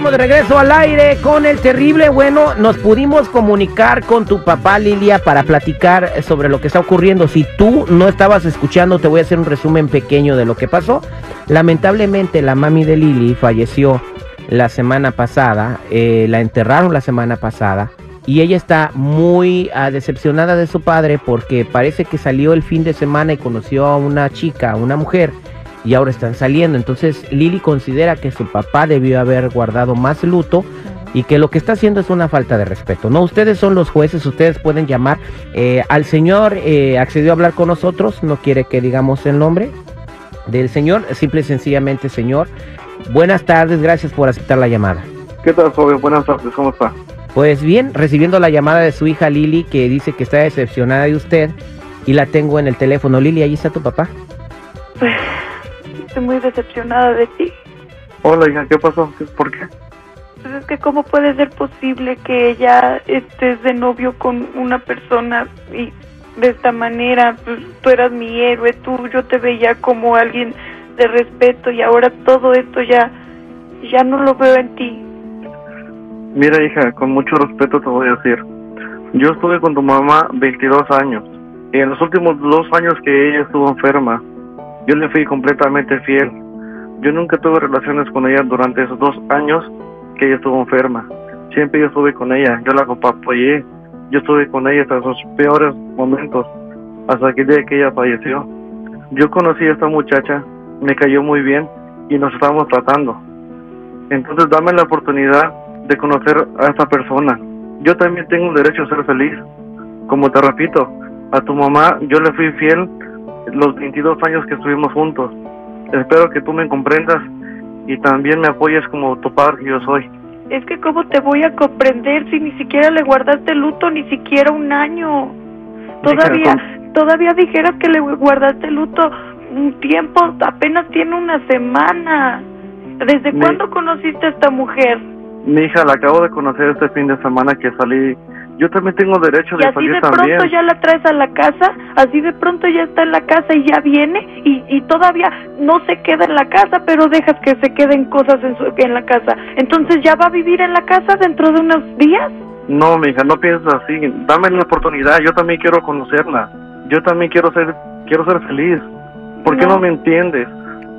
Estamos de regreso al aire con el terrible. Bueno, nos pudimos comunicar con tu papá Lilia para platicar sobre lo que está ocurriendo. Si tú no estabas escuchando, te voy a hacer un resumen pequeño de lo que pasó. Lamentablemente la mami de Lili falleció la semana pasada, eh, la enterraron la semana pasada y ella está muy ah, decepcionada de su padre porque parece que salió el fin de semana y conoció a una chica, una mujer y ahora están saliendo. Entonces Lili considera que su papá debió haber guardado más luto y que lo que está haciendo es una falta de respeto. No, ustedes son los jueces, ustedes pueden llamar eh, al señor, eh, accedió a hablar con nosotros, no quiere que digamos el nombre del señor, simple y sencillamente señor. Buenas tardes, gracias por aceptar la llamada. ¿Qué tal, joven? Buenas tardes, ¿cómo está? Pues bien, recibiendo la llamada de su hija Lili que dice que está decepcionada de usted y la tengo en el teléfono. Lili, ¿ahí está tu papá? Pues estoy muy decepcionada de ti. Hola, hija, ¿qué pasó? ¿Qué- ¿Por qué? Pues es que cómo puede ser posible que ella estés de novio con una persona y de esta manera, pues, tú eras mi héroe, tú yo te veía como alguien de respeto y ahora todo esto ya ya no lo veo en ti. Mira, hija, con mucho respeto te voy a decir. Yo estuve con tu mamá 22 años. Y en los últimos dos años que ella estuvo enferma, yo le fui completamente fiel. Yo nunca tuve relaciones con ella durante esos dos años que ella estuvo enferma. Siempre yo estuve con ella, yo la apoyé. Yo estuve con ella hasta sus peores momentos, hasta que el día que ella falleció. Yo conocí a esta muchacha, me cayó muy bien y nos estábamos tratando. Entonces dame la oportunidad de conocer a esta persona. Yo también tengo el derecho a ser feliz. Como te repito, a tu mamá yo le fui fiel los 22 años que estuvimos juntos. Espero que tú me comprendas y también me apoyes como tu padre que yo soy. Es que cómo te voy a comprender si ni siquiera le guardaste luto ni siquiera un año. Todavía todavía dijeras que le guardaste luto un tiempo, apenas tiene una semana. ¿Desde cuándo conociste a esta mujer? Mi hija la acabo de conocer este fin de semana que salí. Yo también tengo derecho Y de así salir de también. pronto ya la traes a la casa, así de pronto ya está en la casa y ya viene y, y todavía no se queda en la casa, pero dejas que se queden cosas en, su, en la casa. Entonces ya va a vivir en la casa dentro de unos días. No, mi hija, no pienses así. Dame la oportunidad. Yo también quiero conocerla. Yo también quiero ser, quiero ser feliz. ¿Por qué No. no me entiendes?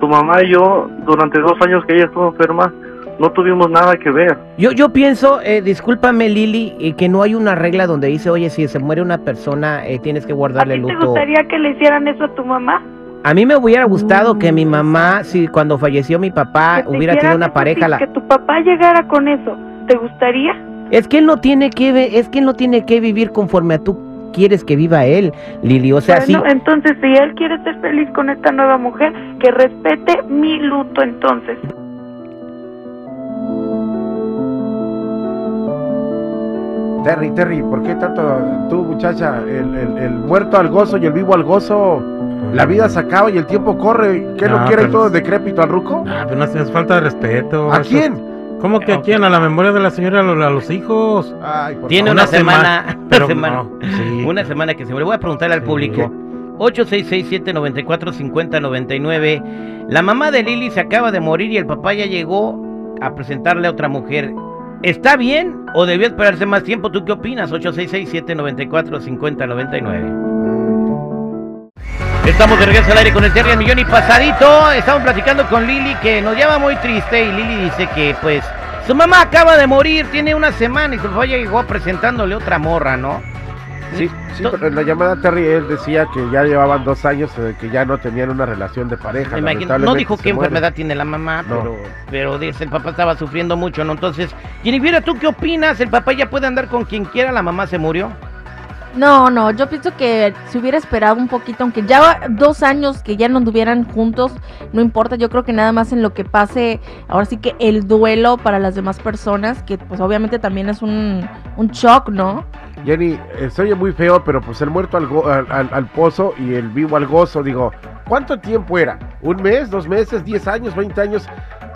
Tu mamá y yo, durante dos años que ella estuvo enferma, no tuvimos nada que ver. Yo, yo pienso, eh, discúlpame Lili, eh, que no hay una regla donde dice, oye, si se muere una persona, eh, tienes que ¿A guardarle ti te luto. gustaría que le hicieran eso a tu mamá? A mí me hubiera gustado que mi mamá, si cuando falleció mi papá, Que te hubiera tenido una pareja. la- Que tu papá llegara con eso. ¿Te gustaría? Es que él no tiene que, ve- es que él no tiene que vivir conforme a tú quieres que viva él, Lili. O sea, bueno, sí. entonces si él quiere ser feliz con esta nueva mujer, que respete mi luto entonces. Terry, Terry, ¿por qué tanto tú, muchacha? El, el- el muerto al gozo y el vivo al gozo. La vida se acaba y el tiempo corre. ¿Qué No, no quiere todo decrépito al ruco? Ah, pero no es falta de respeto. ¿A eso- quién? ¿Cómo que a quién? A la memoria de la señora, a los, a los hijos. Ay, por Tiene favor. una Una semana, semana, una semana, no, sí. una semana que se muere. Voy a preguntarle al Sí. público. 8667-945099. La mamá de Lili se acaba de morir y el papá ya llegó a presentarle a otra mujer. ¿Está bien o debió esperarse más tiempo? ¿Tú qué opinas? 8667-945099. Estamos de regreso al aire con el Terry Millón y pasadito. Estamos platicando con Lili que nos llama muy triste y Lili dice que pues su mamá acaba de morir, tiene una semana y su ya llegó presentándole otra morra, ¿no? Sí, sí, pero en la llamada Terry él decía que ya llevaban dos años eh, que ya no tenían una relación de pareja. Me imagino- no dijo qué muere. enfermedad tiene la mamá, No. pero, pero dice el papá estaba sufriendo mucho, ¿no? Entonces, Jennifer, ¿tú qué opinas? ¿El papá ya puede andar con quien quiera? ¿La mamá se murió? No, no, yo pienso que si hubiera esperado un poquito, aunque ya dos años que ya no anduvieran juntos, no importa, yo creo que nada más en lo que pase, ahora sí que el duelo para las demás personas, que pues obviamente también es un, un shock, ¿no? Jenny, eh, se oye muy feo, pero pues el muerto al, go- al, al- al pozo y el vivo al gozo, digo, ¿cuánto tiempo era? ¿Un mes, dos meses, diez años, veinte años?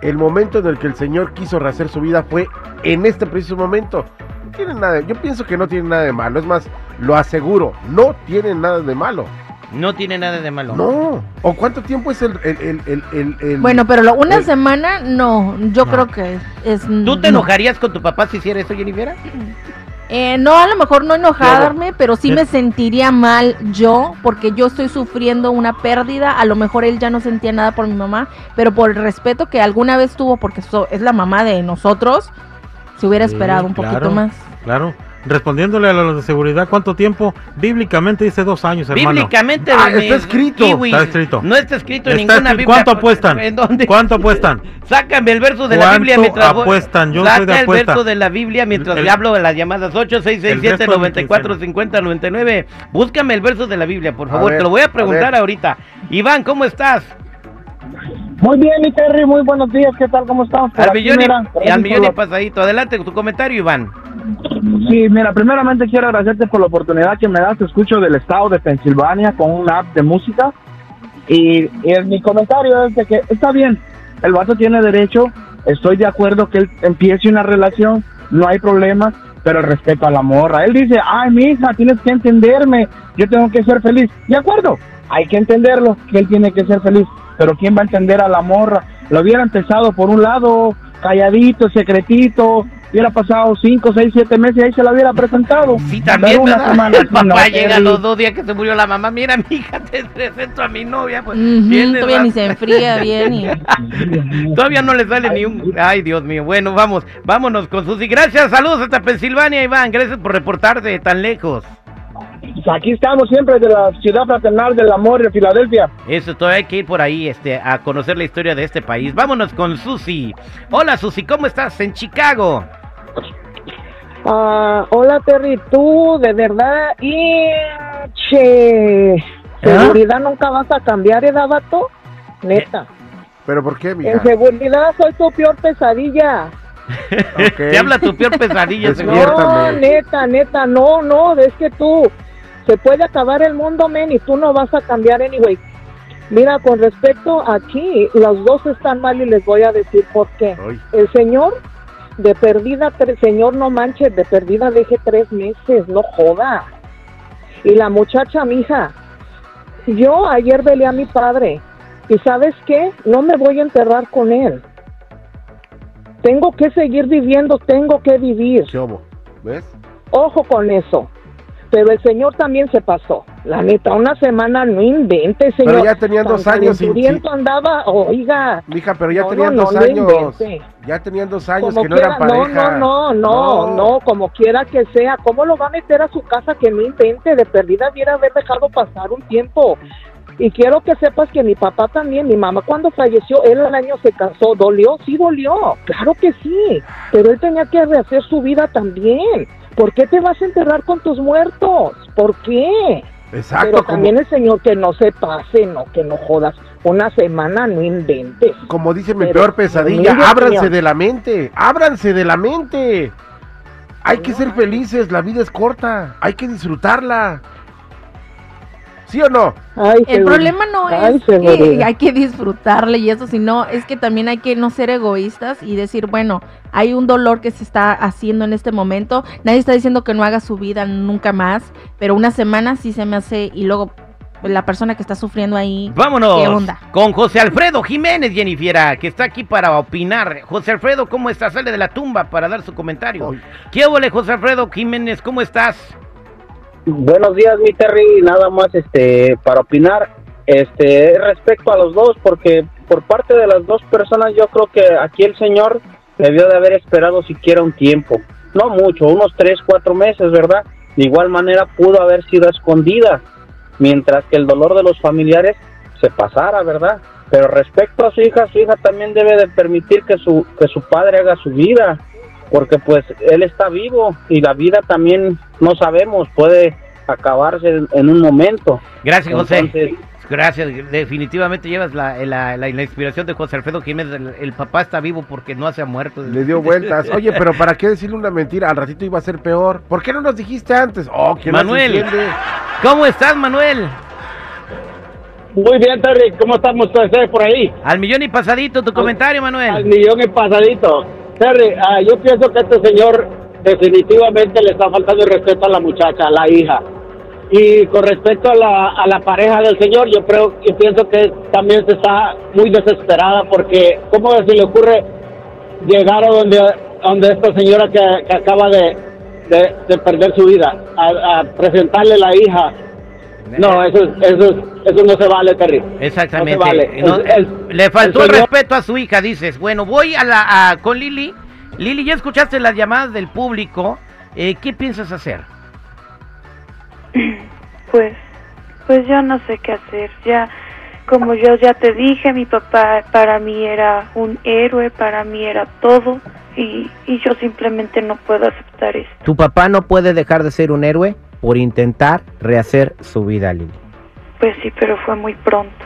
El momento en el que el Señor quiso rehacer su vida fue en este preciso momento. No tiene nada, yo pienso que no tiene nada de malo, es más, lo aseguro, no tiene nada de malo. No tiene nada de malo. No. ¿O cuánto tiempo es el... el, el, el, el- el- Bueno, pero lo- una el- semana, no, yo No. creo que es... ¿Tú te no. enojarías con tu papá si hiciera eso, Jennifer? Eh, no, a lo mejor no enojarme, pero sí me sentiría mal yo, porque yo estoy sufriendo una pérdida. A lo mejor él ya no sentía nada por mi mamá, pero por el respeto que alguna vez tuvo, porque so- es la mamá de nosotros, se hubiera Sí, esperado un poquito más. Claro. Respondiéndole a los de seguridad, ¿cuánto tiempo? Bíblicamente dice dos años, hermano. Bíblicamente. Ah, está escrito. Kiwi, Está escrito. No está escrito en Está ninguna escrito. Biblia. ¿Cuánto apuestan? ¿En dónde? ¿Cuánto apuestan? Sácame el verso de la ¿Cuánto Biblia mientras apuestan? Yo soy de el apuesta. verso de la Biblia mientras El- le hablo de las llamadas 8, 6, 6, el 7, resto de mi 94, 50, 99. Búscame el verso de la Biblia, por favor. ver, Te lo voy a preguntar ahorita. Iván, ¿cómo estás? Muy bien, mi Terry, muy buenos días, ¿qué tal? ¿Cómo estamos? Al millón, y, al millón y pasadito. Adelante con tu comentario, Iván. Sí, mira, primeramente quiero agradecerte por la oportunidad que me das. Te escucho del estado de Pensilvania con una app de música. Y, y mi comentario es de que está bien, el vato tiene derecho, estoy de acuerdo que él empiece una relación, no hay problema, pero el respeto a la morra. Él dice, ay, mi hija, tienes que entenderme, yo tengo que ser feliz. De acuerdo, hay que entenderlo, que él tiene que ser feliz, pero ¿quién va a entender a la morra? Lo hubiera empezado por un lado, calladito, secretito, hubiera pasado cinco, seis, siete meses y ahí se la hubiera presentado. Sí, también, Pero una El papá no, llega los dos días que se murió la mamá. Mira, mi hija, te presento a mi novia. Pues, tienes todavía ni se enfría bien y... Todavía no le sale ni un... Ay, Dios mío. Bueno, vamos, vámonos con Susi. Gracias, saludos hasta Pensilvania, Iván. Gracias por reportarte tan lejos. Pues Aquí estamos siempre de la ciudad fraternal del amor de Filadelfia. Eso, todavía hay que ir por ahí este, a conocer la historia de este país. Vámonos con Susi. Hola, Susi, ¿cómo estás? En Chicago. Ah, hola Terry, tú de verdad, y che, seguridad nunca vas a cambiar, ¿eh, vato? Neta, ¿Pero por qué, mija? en seguridad soy tu peor pesadilla. Te habla tu peor pesadilla. Despiértame. No, neta, neta, no, no, es que tú, se puede acabar el mundo, men, y tú no vas a cambiar anyway. Mira, con respecto aquí, los dos están mal y les voy a decir por qué. Ay, El señor, de perdida, señor, no manches, de perdida deje tres meses, no joda. Y la muchacha, mija, yo ayer velé a mi padre, y ¿sabes qué? No me voy a enterrar con él. Tengo que seguir viviendo, tengo que vivir. ¿Ves? Ojo con eso. Pero el señor también se pasó. La neta, una semana no invente, señor. Pero ya tenían Tan dos años sin- andaba, oiga. Mija, pero ya No, tenían no, dos no años. Ya tenían dos años Como que no quiera, eran pareja. No, no, no, no, no, como quiera que sea. ¿Cómo lo va a meter a su casa que no invente? De perdida hubiera haber dejado pasar un tiempo. Y quiero que sepas que mi papá también, mi mamá cuando falleció, él al año se casó. ¿Dolió? Sí, dolió. Claro que sí. Pero él tenía que rehacer su vida también. ¿Por qué te vas a enterrar con tus muertos? ¿Por qué? Exacto, Pero como, también el señor que no se pase, no, que no jodas. Una semana no inventes. como dice mi pero- peor pesadilla, ábranse de la mente, ábranse de la mente. Hay que ser felices, la vida es corta, hay que disfrutarla. ¿Sí o no? Ay, El seguro. problema no Ay, es que hay que disfrutarle y eso, sino es que también hay que no ser egoístas y decir, bueno, hay un dolor que se está haciendo en este momento. Nadie está diciendo que no haga su vida nunca más, pero una semana sí se me hace y luego la persona que está sufriendo ahí. Vámonos ¿Qué onda? con José Alfredo Jiménez, Jennifiera, que está aquí para opinar. José Alfredo, ¿cómo estás? Sale de la tumba para dar su comentario. Ay. ¿Qué huele, José Alfredo Jiménez? ¿Cómo estás? Buenos días, mi Terry. Nada más este para opinar este respecto a los dos, porque por parte de las dos personas yo creo que aquí el señor debió de haber esperado siquiera un tiempo, no mucho, unos tres, cuatro meses, ¿verdad? De igual manera pudo haber sido escondida, mientras que el dolor de los familiares se pasara, ¿verdad? Pero respecto a su hija, su hija también debe de permitir que su que su padre haga su vida, porque pues él está vivo y la vida también no sabemos, puede acabarse en, en un momento. Gracias, José. Entonces, Gracias, definitivamente llevas la, la- la- la inspiración de José Alfredo Jiménez. El, el papá está vivo porque no se ha muerto. Le dio vueltas. Oye, pero ¿para qué decirle una mentira? Al ratito iba a ser peor. ¿Por qué no nos dijiste antes? Oh, que Manuel. ¿Cómo estás, Manuel? Muy bien, Terry, ¿cómo estamos ustedes por ahí? Al millón y pasadito, tu comentario, Al Manuel. millón y pasadito. Terry, ah, yo pienso que este señor definitivamente le está faltando el respeto a la muchacha, a la hija. Y con respecto a la, a la pareja del señor, yo creo, yo pienso que también se está muy desesperada porque cómo se le ocurre llegar a donde, donde esta señora que, acaba de, de, de perder su vida, a presentarle la hija. No, eso, es- eso, es- eso no se vale, Terry. Exactamente. No se vale. No, El- el- le faltó el, el señor- respeto a su hija, dices. Bueno, voy a la a- con Lili. Lili, ya escuchaste las llamadas del público. Eh, ¿Qué piensas hacer? Pues, pues yo no sé qué hacer. Ya, como yo ya te dije, mi papá para mí era un héroe, para mí era todo. Y, y yo simplemente no puedo aceptar esto. Tu papá no puede dejar de ser un héroe por intentar rehacer su vida, Lili. Pues sí, pero fue muy pronto.